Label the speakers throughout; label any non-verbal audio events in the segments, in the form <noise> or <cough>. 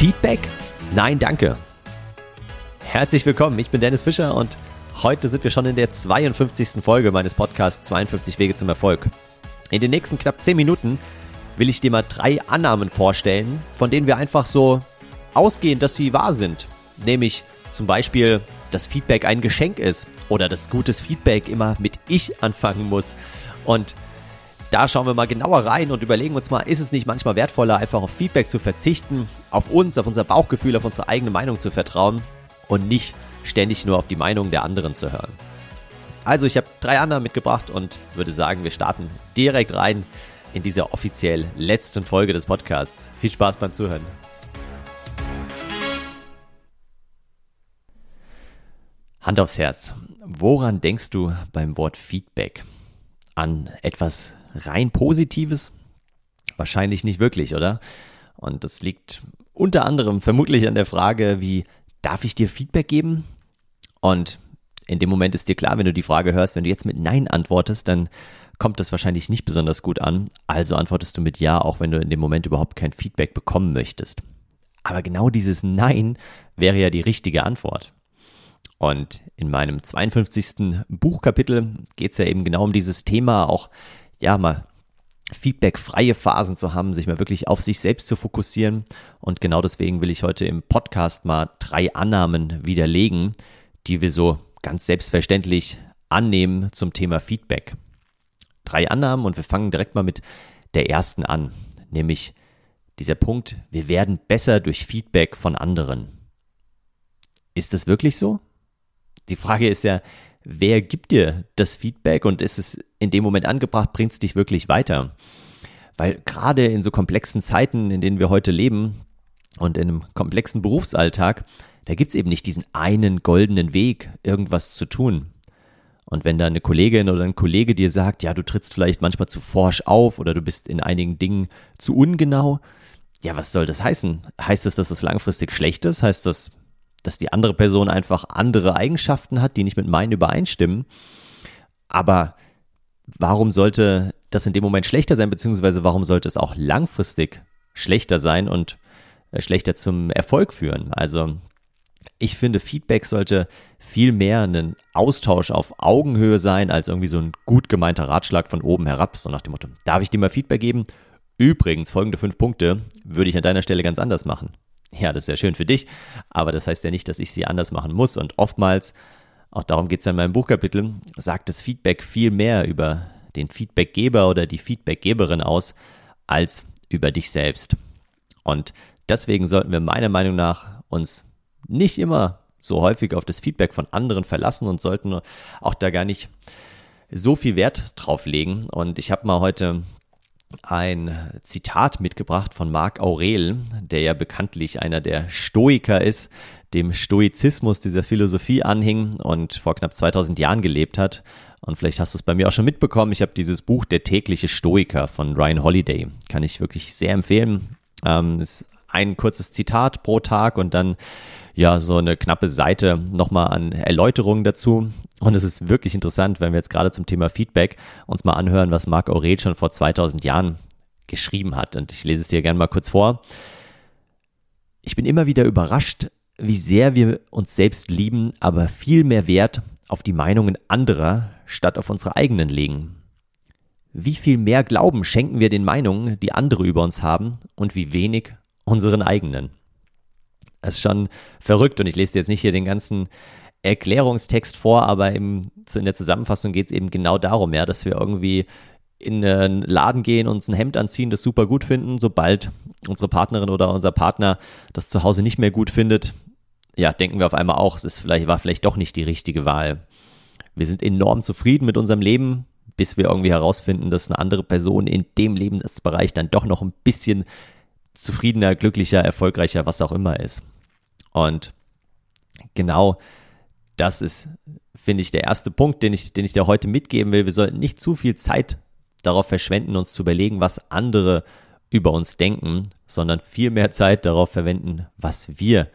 Speaker 1: Feedback? Nein, danke. Herzlich willkommen, ich bin Dennis Fischer und heute sind wir schon in der 52. Folge meines Podcasts 52 Wege zum Erfolg. In den nächsten knapp 10 Minuten will ich dir mal drei Annahmen vorstellen, von denen wir einfach so ausgehen, dass sie wahr sind. Nämlich zum Beispiel, dass Feedback ein Geschenk ist oder dass gutes Feedback immer mit Ich anfangen muss. Und da schauen wir mal genauer rein und überlegen uns mal, ist es nicht manchmal wertvoller, einfach auf Feedback zu verzichten, auf uns, auf unser Bauchgefühl, auf unsere eigene Meinung zu vertrauen und nicht ständig nur auf die Meinung der anderen zu hören. Also ich habe drei Annahmen mitgebracht und würde sagen, wir starten direkt rein in dieser offiziell letzten Folge des Podcasts. Viel Spaß beim Zuhören. Hand aufs Herz. Woran denkst du beim Wort Feedback? An etwas rein Positives? Wahrscheinlich nicht wirklich, oder? Und das liegt unter anderem vermutlich an der Frage, wie darf ich dir Feedback geben? Und in dem Moment ist dir klar, wenn du die Frage hörst, wenn du jetzt mit Nein antwortest, dann kommt das wahrscheinlich nicht besonders gut an. Also antwortest du mit Ja, auch wenn du in dem Moment überhaupt kein Feedback bekommen möchtest. Aber genau dieses Nein wäre ja die richtige Antwort. Und in meinem 52. Buchkapitel geht es ja eben genau um dieses Thema, auch ja, mal feedbackfreie Phasen zu haben, sich mal wirklich auf sich selbst zu fokussieren. Und genau deswegen will ich heute im Podcast mal drei Annahmen widerlegen, die wir so ganz selbstverständlich annehmen zum Thema Feedback. Drei Annahmen und wir fangen direkt mal mit der ersten an, nämlich dieser Punkt, wir werden besser durch Feedback von anderen. Ist das wirklich so? Die Frage ist ja, wer gibt dir das Feedback und ist es in dem Moment angebracht, bringt es dich wirklich weiter? Weil gerade in so komplexen Zeiten, in denen wir heute leben und in einem komplexen Berufsalltag, da gibt es eben nicht diesen einen goldenen Weg, irgendwas zu tun. Und wenn da eine Kollegin oder ein Kollege dir sagt, ja, du trittst vielleicht manchmal zu forsch auf oder du bist in einigen Dingen zu ungenau, ja, was soll das heißen? Heißt das, dass das langfristig schlecht ist? Heißt das, dass die andere Person einfach andere Eigenschaften hat, die nicht mit meinen übereinstimmen. Aber warum sollte das in dem Moment schlechter sein, beziehungsweise warum sollte es auch langfristig schlechter sein und äh, schlechter zum Erfolg führen? Also ich finde, Feedback sollte viel mehr ein Austausch auf Augenhöhe sein, als irgendwie so ein gut gemeinter Ratschlag von oben herab, so nach dem Motto, darf ich dir mal Feedback geben? Übrigens, folgende fünf Punkte würde ich an deiner Stelle ganz anders machen. Ja, das ist ja schön für dich, aber das heißt ja nicht, dass ich sie anders machen muss. Und oftmals, auch darum geht es ja in meinem Buchkapitel, sagt das Feedback viel mehr über den Feedbackgeber oder die Feedbackgeberin aus, als über dich selbst. Und deswegen sollten wir meiner Meinung nach uns nicht immer so häufig auf das Feedback von anderen verlassen und sollten auch da gar nicht so viel Wert drauf legen. Und ich habe mal heute ein Zitat mitgebracht von Marc Aurel, der ja bekanntlich einer der Stoiker ist, dem Stoizismus dieser Philosophie anhing und vor knapp 2000 Jahren gelebt hat. Und vielleicht hast du es bei mir auch schon mitbekommen. Ich habe dieses Buch Der tägliche Stoiker von Ryan Holiday. Kann ich wirklich sehr empfehlen. Ähm, ist ein kurzes Zitat pro Tag und dann ja so eine knappe Seite nochmal an Erläuterungen dazu. Und es ist wirklich interessant, wenn wir jetzt gerade zum Thema Feedback uns mal anhören, was Marc Aurel schon vor 2000 Jahren geschrieben hat. Und ich lese es dir gerne mal kurz vor. Ich bin immer wieder überrascht, wie sehr wir uns selbst lieben, aber viel mehr Wert auf die Meinungen anderer statt auf unsere eigenen legen. Wie viel mehr Glauben schenken wir den Meinungen, die andere über uns haben, und wie wenig unseren eigenen. Das ist schon verrückt und ich lese dir jetzt nicht hier den ganzen Erklärungstext vor, aber im, in der Zusammenfassung geht es eben genau darum, ja, dass wir irgendwie in einen Laden gehen, uns ein Hemd anziehen, das super gut finden, sobald unsere Partnerin oder unser Partner das zu Hause nicht mehr gut findet, ja, denken wir auf einmal auch, es ist vielleicht, war vielleicht doch nicht die richtige Wahl. Wir sind enorm zufrieden mit unserem Leben, bis wir irgendwie herausfinden, dass eine andere Person in dem Lebensbereich dann doch noch ein bisschen zufriedener, glücklicher, erfolgreicher, was auch immer ist. Und genau das ist, finde ich, der erste Punkt, den ich, den ich dir heute mitgeben will. Wir sollten nicht zu viel Zeit darauf verschwenden, uns zu überlegen, was andere über uns denken, sondern viel mehr Zeit darauf verwenden, was wir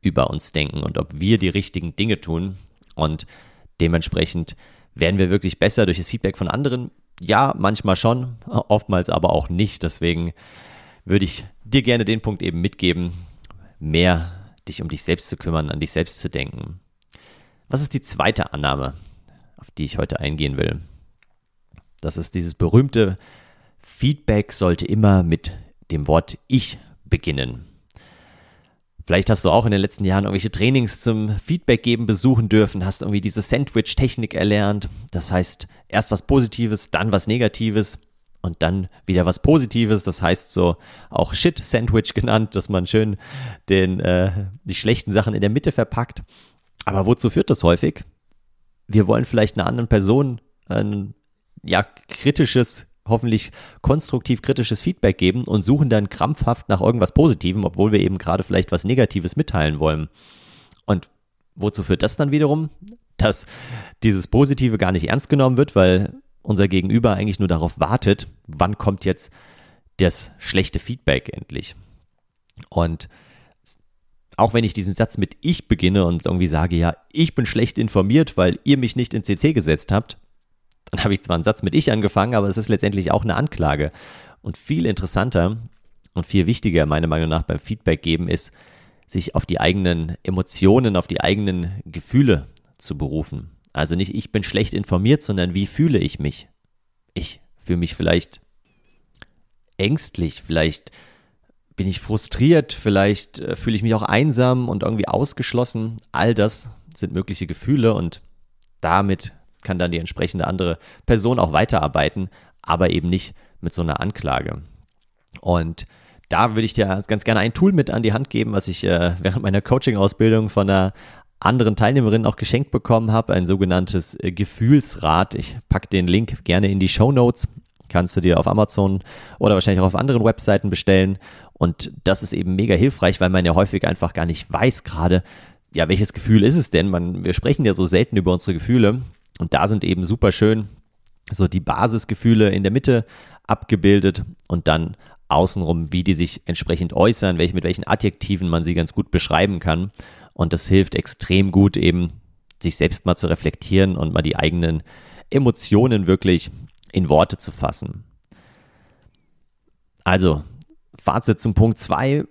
Speaker 1: über uns denken und ob wir die richtigen Dinge tun. Und dementsprechend werden wir wirklich besser durch das Feedback von anderen. Ja, manchmal schon, oftmals aber auch nicht. Deswegen würde ich dir gerne den Punkt eben mitgeben. mehr dich um dich selbst zu kümmern, an dich selbst zu denken. Was ist die zweite Annahme, auf die ich heute eingehen will? Das ist dieses berühmte Feedback sollte immer mit dem Wort Ich beginnen. Vielleicht hast du auch in den letzten Jahren irgendwelche Trainings zum Feedback geben besuchen dürfen, hast irgendwie diese Sandwich-Technik erlernt. Das heißt, erst was Positives, dann was Negatives und dann wieder was Positives. Das heißt so auch Shit-Sandwich <laughs> genannt, dass man schön den, äh, die schlechten Sachen in der Mitte verpackt. Aber wozu führt das häufig? Wir wollen vielleicht einer anderen Person ein ja, kritisches hoffentlich konstruktiv kritisches Feedback geben und suchen dann krampfhaft nach irgendwas Positivem, obwohl wir eben gerade vielleicht was Negatives mitteilen wollen. Und wozu führt das dann wiederum? Dass dieses Positive gar nicht ernst genommen wird, weil unser Gegenüber eigentlich nur darauf wartet, wann kommt jetzt das schlechte Feedback endlich. Und auch wenn ich diesen Satz mit ich beginne und irgendwie sage, ja, ich bin schlecht informiert, weil ihr mich nicht in CC gesetzt habt, dann habe ich zwar einen Satz mit ich angefangen, aber es ist letztendlich auch eine Anklage. Und viel interessanter und viel wichtiger, meiner Meinung nach, beim Feedback geben ist, sich auf die eigenen Emotionen, auf die eigenen Gefühle zu berufen. Also nicht ich bin schlecht informiert, sondern wie fühle ich mich? Ich fühle mich vielleicht ängstlich, vielleicht bin ich frustriert, vielleicht äh, fühle ich mich auch einsam und irgendwie ausgeschlossen. All das sind mögliche Gefühle und damit kann dann die entsprechende andere Person auch weiterarbeiten, aber eben nicht mit so einer Anklage. Und da würde ich dir ganz gerne ein Tool mit an die Hand geben, was ich äh, <laughs> während meiner Coaching-Ausbildung von einer anderen Teilnehmerin auch geschenkt bekommen habe, ein sogenanntes äh, Gefühlsrad. Ich packe den Link gerne in die Show Notes. Kannst du dir auf Amazon oder wahrscheinlich auch auf anderen Webseiten bestellen. Und das ist eben mega hilfreich, weil man ja häufig einfach gar nicht weiß gerade, ja, welches Gefühl ist es denn? Man, wir sprechen ja so selten über unsere Gefühle und da sind eben super schön so die Basisgefühle in der Mitte abgebildet und dann außenrum, wie die sich entsprechend äußern, welche, mit welchen Adjektiven man sie ganz gut beschreiben kann. Und das hilft extrem gut, eben sich selbst mal zu reflektieren und mal die eigenen Emotionen wirklich in Worte zu fassen. Also, Fazit zum Punkt 2.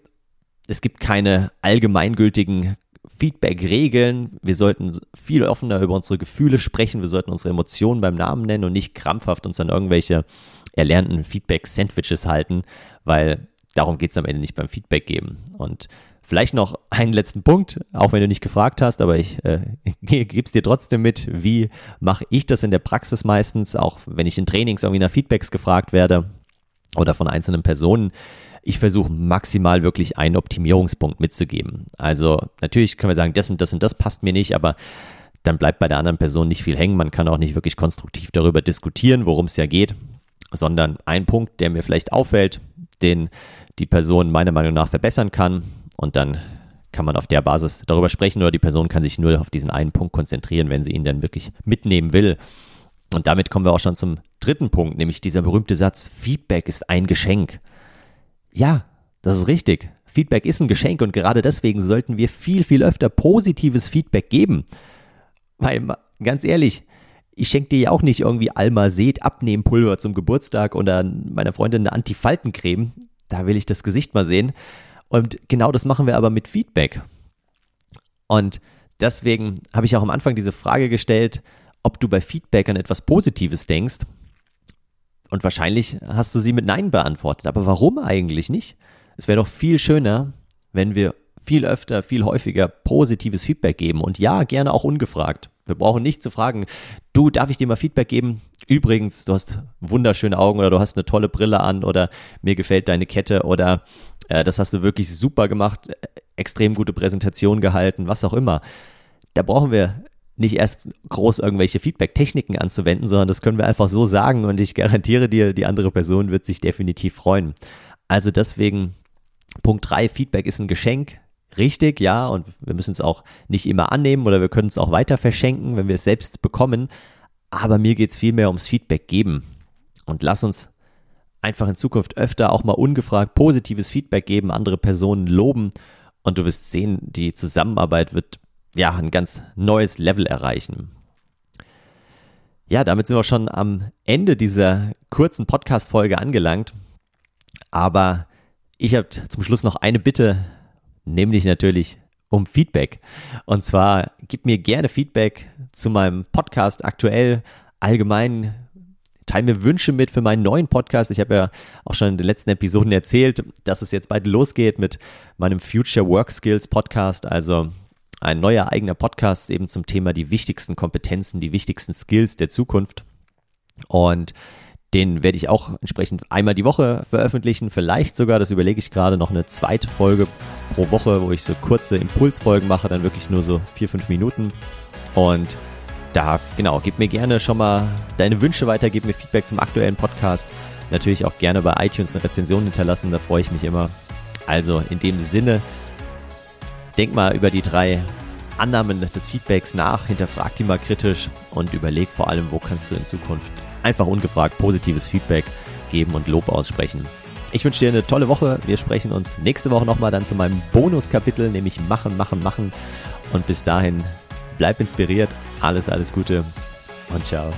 Speaker 1: Es gibt keine allgemeingültigen Feedback-Regeln. Wir sollten viel offener über unsere Gefühle sprechen. Wir sollten unsere Emotionen beim Namen nennen und nicht krampfhaft uns an irgendwelche erlernten Feedback-Sandwiches halten, weil darum geht es am Ende nicht beim Feedback geben. Und vielleicht noch einen letzten Punkt, auch wenn du nicht gefragt hast, aber ich äh, <laughs> gebe es dir trotzdem mit. Wie mache ich das in der Praxis meistens, auch wenn ich in Trainings irgendwie nach Feedbacks gefragt werde oder von einzelnen Personen? ich versuche maximal wirklich einen Optimierungspunkt mitzugeben. Also natürlich können wir sagen, das und das und das passt mir nicht, aber dann bleibt bei der anderen Person nicht viel hängen. Man kann auch nicht wirklich konstruktiv darüber diskutieren, worum es ja geht, sondern ein Punkt, der mir vielleicht auffällt, den die Person meiner Meinung nach verbessern kann und dann kann man auf der Basis darüber sprechen oder die Person kann sich nur auf diesen einen Punkt konzentrieren, wenn sie ihn dann wirklich mitnehmen will. Und damit kommen wir auch schon zum dritten Punkt, nämlich dieser berühmte Satz, Feedback ist ein Geschenk. Ja, das ist richtig. Feedback ist ein Geschenk und gerade deswegen sollten wir viel, viel öfter positives Feedback geben. Weil, ganz ehrlich, ich schenke dir ja auch nicht irgendwie Alma-Seed Abnehmpulver zum Geburtstag oder meiner Freundin eine Antifaltencreme. Da will ich das Gesicht mal sehen. Und genau das machen wir aber mit Feedback. Und deswegen habe ich auch am Anfang diese Frage gestellt, ob du bei Feedback an etwas Positives denkst. Und wahrscheinlich hast du sie mit Nein beantwortet. Aber warum eigentlich nicht? Es wäre doch viel schöner, wenn wir viel öfter, viel häufiger positives Feedback geben. Und ja, gerne auch ungefragt. Wir brauchen nicht zu fragen, du, darf ich dir mal Feedback geben? Übrigens, du hast wunderschöne Augen oder du hast eine tolle Brille an oder mir gefällt deine Kette oder das hast du wirklich super gemacht, extrem gute Präsentation gehalten, was auch immer. Da brauchen wir nicht erst groß irgendwelche Feedback-Techniken anzuwenden, sondern das können wir einfach so sagen und ich garantiere dir, die andere Person wird sich definitiv freuen. Also deswegen Punkt 3, Feedback ist ein Geschenk. Richtig, ja, und wir müssen es auch nicht immer annehmen oder wir können es auch weiter verschenken, wenn wir es selbst bekommen. Aber mir geht es vielmehr ums Feedback geben. Und lass uns einfach in Zukunft öfter auch mal ungefragt positives Feedback geben, andere Personen loben und du wirst sehen, die Zusammenarbeit wird ja, ein ganz neues Level erreichen. Ja, damit sind wir schon am Ende dieser kurzen Podcast-Folge angelangt. Aber ich habe zum Schluss noch eine Bitte, nämlich natürlich um Feedback. Und zwar gib mir gerne Feedback zu meinem Podcast aktuell, allgemein. Teil mir Wünsche mit für meinen neuen Podcast. Ich habe ja auch schon in den letzten Episoden erzählt, dass es jetzt bald losgeht mit meinem Future Work Skills Podcast. Also ein neuer eigener Podcast eben zum Thema die wichtigsten Kompetenzen, die wichtigsten Skills der Zukunft. Und den werde ich auch entsprechend einmal die Woche veröffentlichen. Vielleicht sogar, das überlege ich gerade, noch eine zweite Folge pro Woche, wo ich so kurze Impulsfolgen mache, dann wirklich nur so vier, fünf Minuten. Und da, genau, gib mir gerne schon mal deine Wünsche weiter, gib mir Feedback zum aktuellen Podcast. Natürlich auch gerne bei iTunes eine Rezension hinterlassen, da freue ich mich immer. Also in dem Sinne, denk mal über die drei Annahmen des Feedbacks nach, hinterfrag die mal kritisch und überleg vor allem, wo kannst du in Zukunft einfach ungefragt positives Feedback geben und Lob aussprechen. Ich wünsche dir eine tolle Woche. Wir sprechen uns nächste Woche nochmal dann zu meinem Bonuskapitel, nämlich Machen, Machen, Machen. Und bis dahin, bleib inspiriert. Alles, alles Gute und ciao.